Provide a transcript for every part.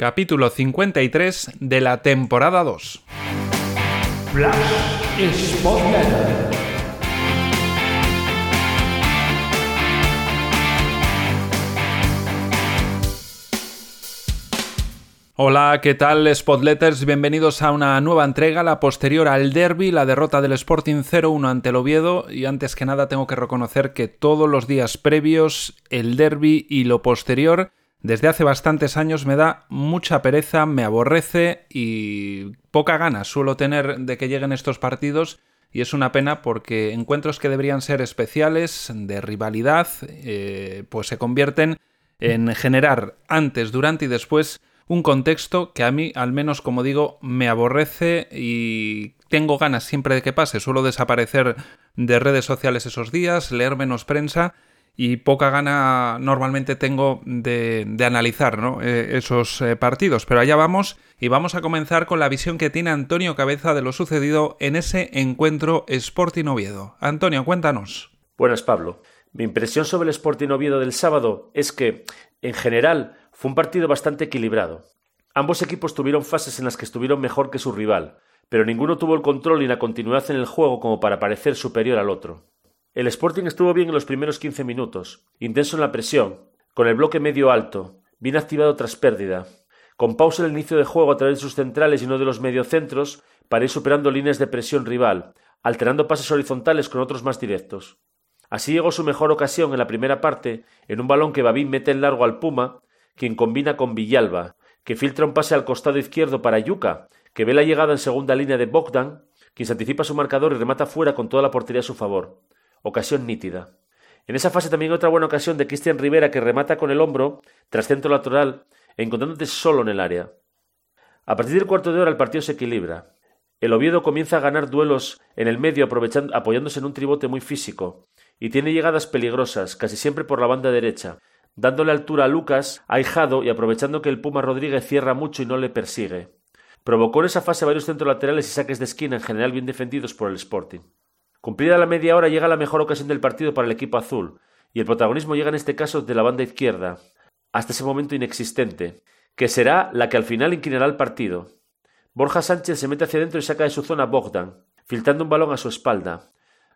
capítulo 53 de la temporada 2. Hola, ¿qué tal Spotletters? Bienvenidos a una nueva entrega, la posterior al derby, la derrota del Sporting 0-1 ante el Oviedo y antes que nada tengo que reconocer que todos los días previos, el derby y lo posterior desde hace bastantes años me da mucha pereza, me aborrece y poca gana suelo tener de que lleguen estos partidos y es una pena porque encuentros que deberían ser especiales, de rivalidad, eh, pues se convierten en generar antes, durante y después un contexto que a mí, al menos como digo, me aborrece y tengo ganas siempre de que pase. Suelo desaparecer de redes sociales esos días, leer menos prensa y poca gana normalmente tengo de, analizar eh, esos eh, partidos. Pero allá vamos y vamos a comenzar con la visión que tiene Antonio Cabeza de lo sucedido en ese encuentro Sporting Oviedo. Antonio, cuéntanos. Buenas, Pablo. Mi impresión sobre el Sporting Oviedo del sábado es que, en general, fue un partido bastante equilibrado. Ambos equipos tuvieron fases en las que estuvieron mejor que su rival, pero ninguno tuvo el control y la continuidad en el juego como para parecer superior al otro. El Sporting estuvo bien en los primeros 15 minutos, intenso en la presión, con el bloque medio alto, bien activado tras pérdida, con pausa en el inicio de juego a través de sus centrales y no de los mediocentros para ir superando líneas de presión rival, alternando pases horizontales con otros más directos. Así llegó su mejor ocasión en la primera parte, en un balón que Babín mete en largo al Puma, quien combina con Villalba, que filtra un pase al costado izquierdo para Yuka, que ve la llegada en segunda línea de Bogdan, quien se anticipa su marcador y remata fuera con toda la portería a su favor ocasión nítida. En esa fase también otra buena ocasión de Cristian Rivera que remata con el hombro tras centro lateral encontrándote solo en el área. A partir del cuarto de hora el partido se equilibra. El Oviedo comienza a ganar duelos en el medio aprovechando, apoyándose en un tribote muy físico y tiene llegadas peligrosas, casi siempre por la banda derecha, dándole altura a Lucas, ahijado y aprovechando que el Puma Rodríguez cierra mucho y no le persigue. Provocó en esa fase varios centros laterales y saques de esquina en general bien defendidos por el Sporting. Cumplida la media hora llega la mejor ocasión del partido para el equipo azul, y el protagonismo llega en este caso de la banda izquierda, hasta ese momento inexistente, que será la que al final inclinará el partido. Borja Sánchez se mete hacia adentro y saca de su zona Bogdan, filtrando un balón a su espalda.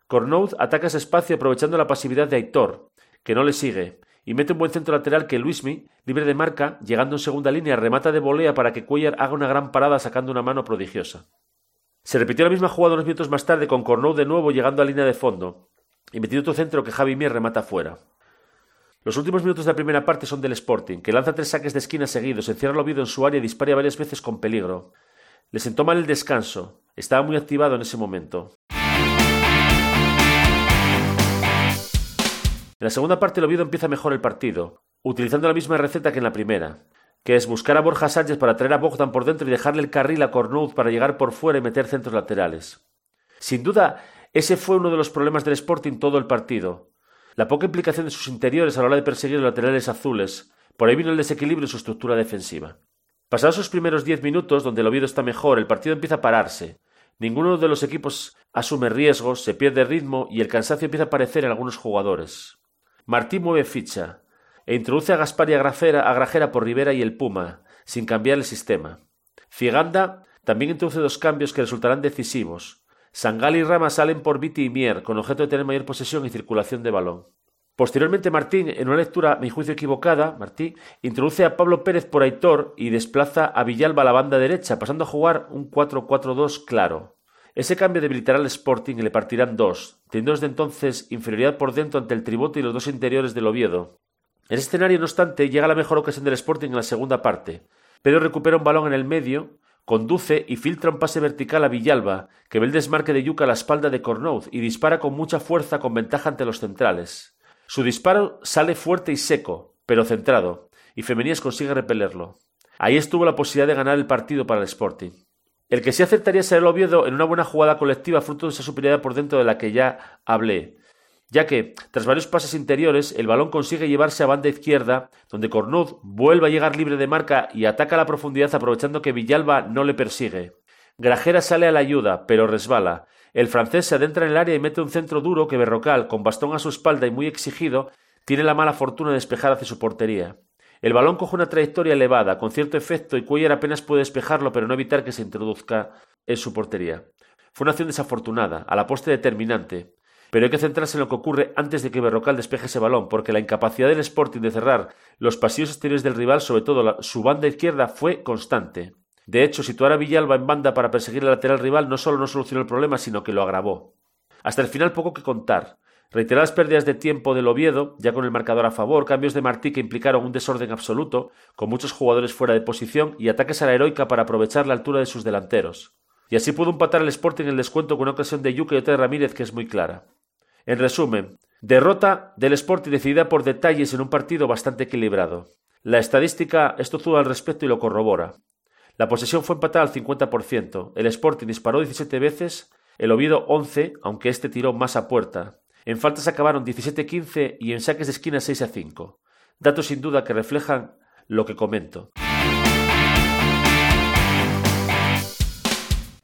Cornoud ataca ese espacio aprovechando la pasividad de Aitor, que no le sigue, y mete un buen centro lateral que Luismi, libre de marca, llegando en segunda línea, remata de volea para que Cuellar haga una gran parada sacando una mano prodigiosa. Se repitió la misma jugada unos minutos más tarde con Cornou de nuevo llegando a línea de fondo y metido otro centro que Javi Mier remata fuera. Los últimos minutos de la primera parte son del Sporting, que lanza tres saques de esquina seguidos, encierra el Oviedo en su área y dispara varias veces con peligro. Le sentó mal el descanso. Estaba muy activado en ese momento. En la segunda parte el Oviedo empieza mejor el partido, utilizando la misma receta que en la primera que es buscar a Borja Sánchez para traer a Bogdan por dentro y dejarle el carril a Cornoud para llegar por fuera y meter centros laterales. Sin duda, ese fue uno de los problemas del Sporting todo el partido. La poca implicación de sus interiores a la hora de perseguir los laterales azules. Por ahí vino el desequilibrio en su estructura defensiva. Pasados esos primeros diez minutos, donde el Oviedo está mejor, el partido empieza a pararse. Ninguno de los equipos asume riesgos, se pierde ritmo y el cansancio empieza a aparecer en algunos jugadores. Martín mueve ficha, e introduce a Gaspar y a Grajera, por Rivera y el Puma, sin cambiar el sistema. Figanda también introduce dos cambios que resultarán decisivos. Sangal y Rama salen por Viti y Mier, con objeto de tener mayor posesión y circulación de balón. Posteriormente, Martín, en una lectura, a mi juicio equivocada, Martín, introduce a Pablo Pérez por Aitor y desplaza a Villalba a la banda derecha, pasando a jugar un 4-4-2 claro. Ese cambio debilitará al Sporting y le partirán dos, teniendo desde entonces inferioridad por dentro ante el tribote y los dos interiores del Oviedo, ese escenario, no obstante, llega la mejor ocasión del Sporting en la segunda parte. Pedro recupera un balón en el medio, conduce y filtra un pase vertical a Villalba, que ve el desmarque de Yuca a la espalda de Cornoud y dispara con mucha fuerza con ventaja ante los centrales. Su disparo sale fuerte y seco, pero centrado, y Femenías consigue repelerlo. Ahí estuvo la posibilidad de ganar el partido para el Sporting. El que sí acertaría ser el Oviedo en una buena jugada colectiva fruto de esa superioridad por dentro de la que ya hablé, ya que, tras varios pases interiores, el balón consigue llevarse a banda izquierda, donde Cornud vuelve a llegar libre de marca y ataca a la profundidad aprovechando que Villalba no le persigue. Grajera sale a la ayuda, pero resbala. El francés se adentra en el área y mete un centro duro que Berrocal, con bastón a su espalda y muy exigido, tiene la mala fortuna de despejar hacia su portería. El balón coge una trayectoria elevada, con cierto efecto, y Cuellar apenas puede despejarlo, pero no evitar que se introduzca en su portería. Fue una acción desafortunada, a la poste determinante, pero hay que centrarse en lo que ocurre antes de que Berrocal despeje ese balón, porque la incapacidad del Sporting de cerrar los pasillos exteriores del rival, sobre todo su banda izquierda, fue constante. De hecho, situar a Villalba en banda para perseguir el lateral rival no solo no solucionó el problema, sino que lo agravó. Hasta el final poco que contar. Reiteradas pérdidas de tiempo del Oviedo, ya con el marcador a favor, cambios de Martí que implicaron un desorden absoluto, con muchos jugadores fuera de posición y ataques a la heroica para aprovechar la altura de sus delanteros. Y así pudo empatar el Sporting el descuento con una ocasión de Yuke y otra Ramírez que es muy clara. En resumen, derrota del Sporting decidida por detalles en un partido bastante equilibrado. La estadística es tozuda al respecto y lo corrobora. La posesión fue empatada al 50%, el Sporting disparó 17 veces, el Oviedo 11, aunque este tiró más a puerta, en faltas acabaron 17-15 y en saques de esquina 6-5. Datos sin duda que reflejan lo que comento.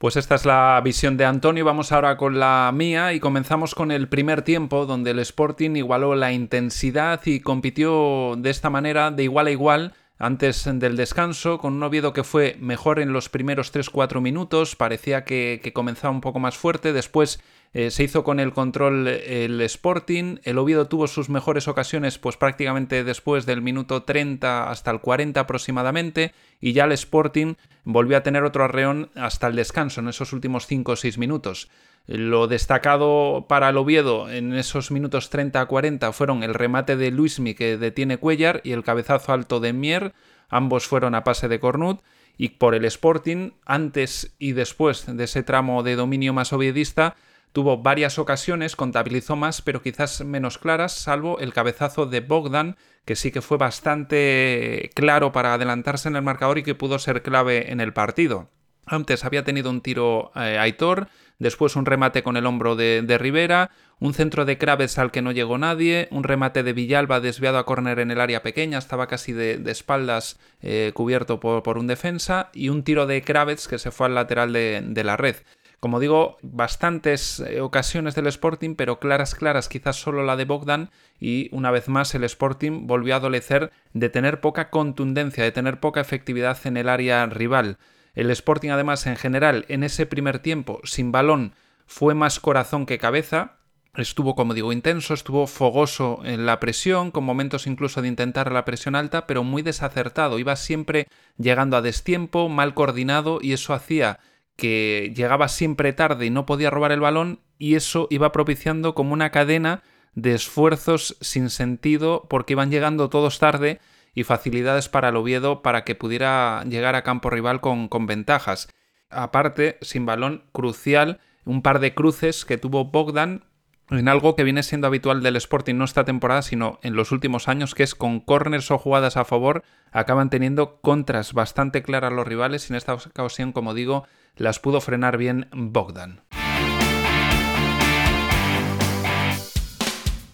Pues esta es la visión de Antonio, vamos ahora con la mía y comenzamos con el primer tiempo donde el Sporting igualó la intensidad y compitió de esta manera de igual a igual antes del descanso, con un Oviedo que fue mejor en los primeros 3-4 minutos, parecía que, comenzaba un poco más fuerte, después eh, se hizo con el control el Sporting, el Oviedo tuvo sus mejores ocasiones pues prácticamente después del minuto 30 hasta el 40 aproximadamente, y ya el Sporting volvió a tener otro arreón hasta el descanso en esos últimos 5 o 6 minutos. Lo destacado para el Oviedo en esos minutos 30 a 40 fueron el remate de Luismi que detiene Cuellar y el cabezazo alto de Mier, ambos fueron a pase de Cornut, y por el Sporting, antes y después de ese tramo de dominio más oviedista, tuvo varias ocasiones, contabilizó más, pero quizás menos claras, salvo el cabezazo de Bogdan, que sí que fue bastante claro para adelantarse en el marcador y que pudo ser clave en el partido. Antes había tenido un tiro eh, Aitor, después un remate con el hombro de, Rivera, un centro de Craves al que no llegó nadie, un remate de Villalba desviado a córner en el área pequeña, estaba casi de, espaldas eh, cubierto por, un defensa, y un tiro de Craves que se fue al lateral de, de la red. Como digo, bastantes eh, ocasiones del Sporting, pero claras, claras, quizás solo la de Bogdan, y una vez más el Sporting volvió a adolecer de tener poca contundencia, de tener poca efectividad en el área rival. El Sporting además en general en ese primer tiempo sin balón fue más corazón que cabeza, estuvo como digo intenso, estuvo fogoso en la presión, con momentos incluso de intentar la presión alta, pero muy desacertado, iba siempre llegando a destiempo, mal coordinado y eso hacía que llegaba siempre tarde y no podía robar el balón y eso iba propiciando como una cadena de esfuerzos sin sentido porque iban llegando todos tarde y facilidades para el Oviedo para que pudiera llegar a campo rival con, con ventajas. Aparte, sin balón, crucial, un par de cruces que tuvo Bogdan en algo que viene siendo habitual del Sporting no esta temporada, sino en los últimos años, que es con corners o jugadas a favor, acaban teniendo contras bastante claras los rivales y en esta ocasión, como digo, las pudo frenar bien Bogdan.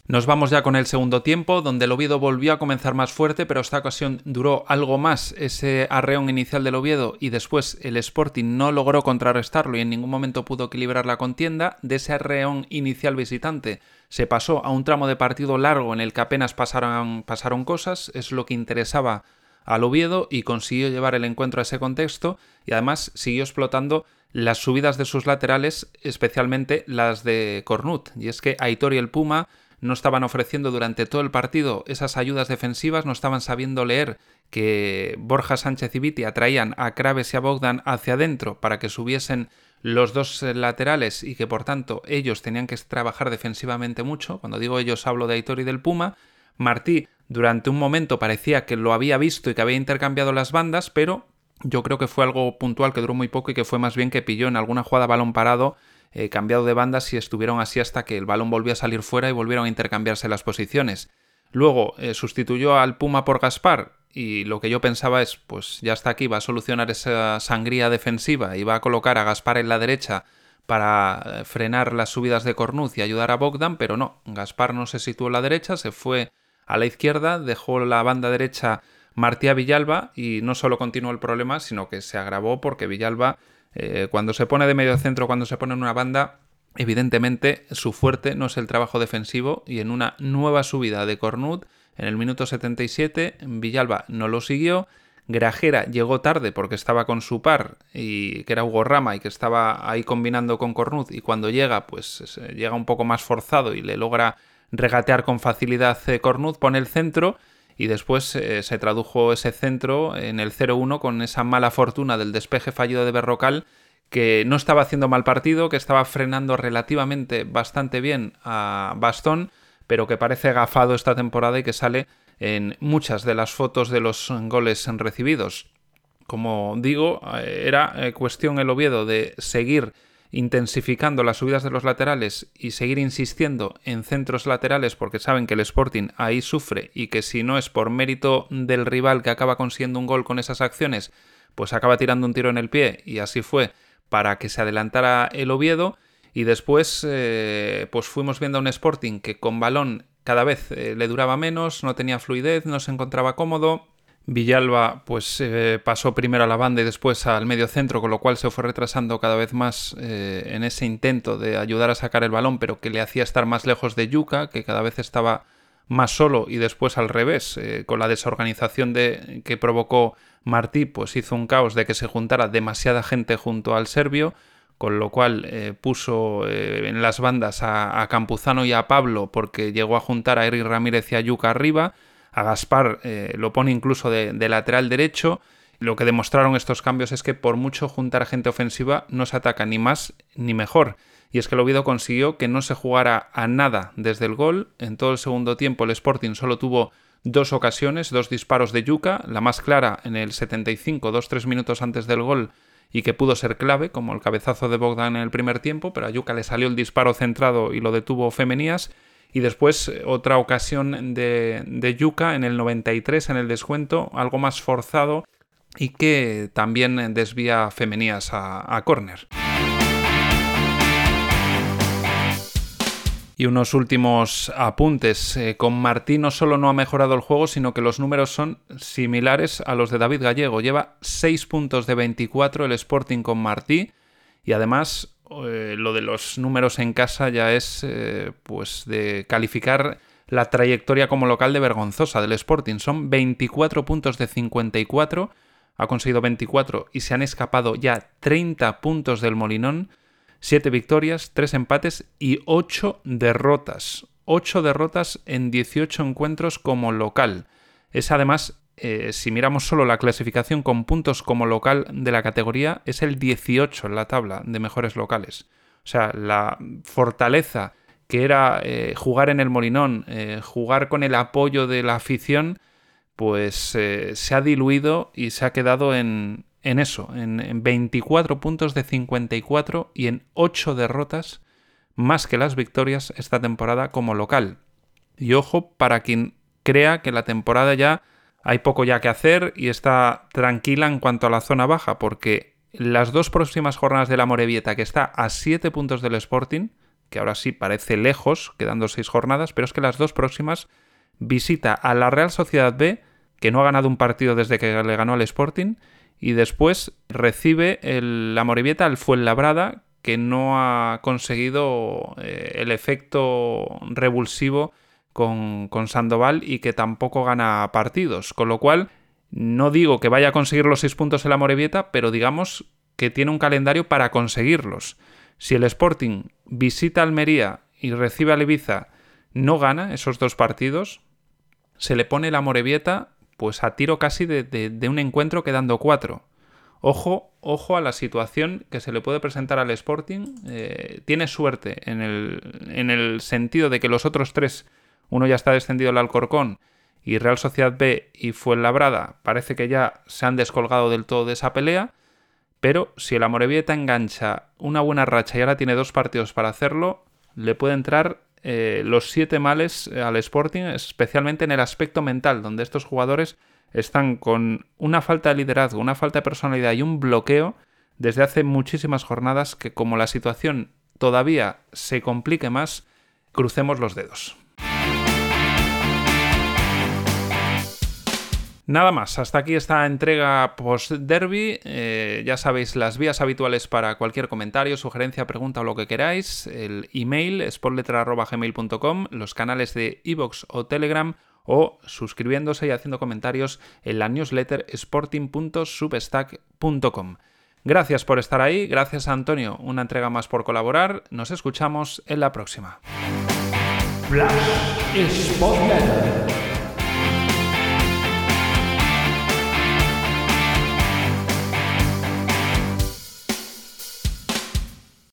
Nos vamos ya con el segundo tiempo, donde el Oviedo volvió a comenzar más fuerte, pero esta ocasión duró algo más ese arreón inicial del Oviedo y después el Sporting no logró contrarrestarlo y en ningún momento pudo equilibrar la contienda. De ese arreón inicial visitante se pasó a un tramo de partido largo en el que apenas pasaron, pasaron cosas, es lo que interesaba al Oviedo y consiguió llevar el encuentro a ese contexto y además siguió explotando las subidas de sus laterales, especialmente las de Cornut. Y es que Aitor y el Puma no estaban ofreciendo durante todo el partido esas ayudas defensivas, no estaban sabiendo leer que Borja Sánchez y Viti atraían a Craves y a Bogdan hacia adentro para que subiesen los dos laterales y que por tanto ellos tenían que trabajar defensivamente mucho. Cuando digo ellos hablo de Aitor y del Puma. Martí durante un momento parecía que lo había visto y que había intercambiado las bandas, pero yo creo que fue algo puntual que duró muy poco y que fue más bien que pilló en alguna jugada balón parado eh, cambiado de bandas y estuvieron así hasta que el balón volvió a salir fuera y volvieron a intercambiarse las posiciones. Luego eh, sustituyó al Puma por Gaspar y lo que yo pensaba es, pues ya está aquí, va a solucionar esa sangría defensiva y va a colocar a Gaspar en la derecha para eh, frenar las subidas de Cornuz y ayudar a Bogdan, pero no, Gaspar no se situó en la derecha, se fue a la izquierda, dejó la banda derecha Martí a Villalba y no solo continuó el problema, sino que se agravó porque Villalba eh, cuando se pone de medio centro, cuando se pone en una banda, evidentemente su fuerte no es el trabajo defensivo y en una nueva subida de Cornut en el minuto 77, Villalba no lo siguió, Grajera llegó tarde porque estaba con su par, y que era Hugo Rama, y que estaba ahí combinando con Cornuz, y cuando llega, pues llega un poco más forzado y le logra regatear con facilidad eh, Cornuz, pone el centro, y después eh, se tradujo ese centro en el 0-1 con esa mala fortuna del despeje fallido de Berrocal, que no estaba haciendo mal partido, que estaba frenando relativamente bastante bien a Bastón, pero que parece gafado esta temporada y que sale en muchas de las fotos de los goles recibidos. Como digo, eh, era cuestión el Oviedo de seguir intensificando las subidas de los laterales y seguir insistiendo en centros laterales porque saben que el Sporting ahí sufre y que si no es por mérito del rival que acaba consiguiendo un gol con esas acciones, pues acaba tirando un tiro en el pie y así fue para que se adelantara el Oviedo y después eh, pues fuimos viendo a un Sporting que con balón cada vez eh, le duraba menos, no tenía fluidez, no se encontraba cómodo. Villalba pues eh, pasó primero a la banda y después al medio centro, con lo cual se fue retrasando cada vez más eh, en ese intento de ayudar a sacar el balón, pero que le hacía estar más lejos de Yuca, que cada vez estaba más solo y después al revés, con la desorganización de, que provocó Martí, pues hizo un caos de que se juntara demasiada gente junto al serbio con lo cual eh, puso eh, en las bandas a, Campuzano y a Pablo porque llegó a juntar a Eric Ramírez y a Yuca arriba, a Gaspar eh, lo pone incluso de, lateral derecho. Lo que demostraron estos cambios es que por mucho juntar gente ofensiva no se ataca ni más ni mejor. Y es que el Oviedo consiguió que no se jugara a nada desde el gol. En todo el segundo tiempo el Sporting solo tuvo dos ocasiones, dos disparos de Yuca, la más clara en el 75, dos tres minutos antes del gol y que pudo ser clave, como el cabezazo de Bogdan en el primer tiempo, pero a Yuka le salió el disparo centrado y lo detuvo Femenías. Y después eh, otra ocasión de, de Yuka en el 93 en el descuento, algo más forzado y que también desvía Femenías a, a córner. Y unos últimos apuntes. Eh, con Martí no solo no ha mejorado el juego, sino que los números son similares a los de David Gallego. Lleva 6 puntos de 24 el Sporting con Martí. Y además, eh, lo de los números en casa ya es eh, pues de calificar la trayectoria como local de vergonzosa del Sporting. Son 24 puntos de 54. Ha conseguido 24 y se han escapado ya 30 puntos del Molinón. 7 victorias, 3 empates y 8 derrotas. 8 derrotas en 18 encuentros como local. Es además, eh, si miramos solo la clasificación con puntos como local de la categoría, es el 18 en la tabla de mejores locales. O sea, la fortaleza que era eh, jugar en el Molinón, eh, jugar con el apoyo de la afición, pues se ha diluido y se ha quedado en, en eso, en, 24 puntos de 54 y en 8 derrotas más que las victorias esta temporada como local. Y ojo para quien crea que la temporada ya hay poco ya que hacer y está tranquila en cuanto a la zona baja, porque las dos próximas jornadas de la Morevieta, que está a 7 puntos del Sporting, que ahora sí parece lejos, quedando 6 jornadas, pero es que las dos próximas visita a la Real Sociedad B, que no ha ganado un partido desde que le ganó al Sporting, y después recibe el, la Morevieta al Fuenlabrada, que no ha conseguido eh, el efecto revulsivo con, Sandoval y que tampoco gana partidos. Con lo cual, no digo que vaya a conseguir los seis puntos en la Morevieta, pero digamos que tiene un calendario para conseguirlos. Si el Sporting visita Almería y recibe a Ibiza, no gana esos dos partidos, se le pone la Morevieta pues a tiro casi de, un encuentro quedando cuatro. Ojo, ojo a la situación que se le puede presentar al Sporting. Eh, tiene suerte en el, en el, sentido de que los otros tres, uno ya está descendido al Alcorcón y Real Sociedad B y Fuenlabrada, parece que ya se han descolgado del todo de esa pelea. Pero si el Amorebieta engancha una buena racha y ahora tiene dos partidos para hacerlo, le puede entrar eh, los siete males eh, al Sporting, especialmente en el aspecto mental, donde estos jugadores están con una falta de liderazgo, una falta de personalidad y un bloqueo desde hace muchísimas jornadas que como la situación todavía se complique más, crucemos los dedos. Nada más, hasta aquí esta entrega post-derby. Eh, ya sabéis las vías habituales para cualquier comentario, sugerencia, pregunta o lo que queráis. El email es gmail.com, los canales de iVoox o Telegram o suscribiéndose y haciendo comentarios en la newsletter sporting.substack.com. Gracias por estar ahí, gracias a Antonio, una entrega más por colaborar. Nos escuchamos en la próxima. Flash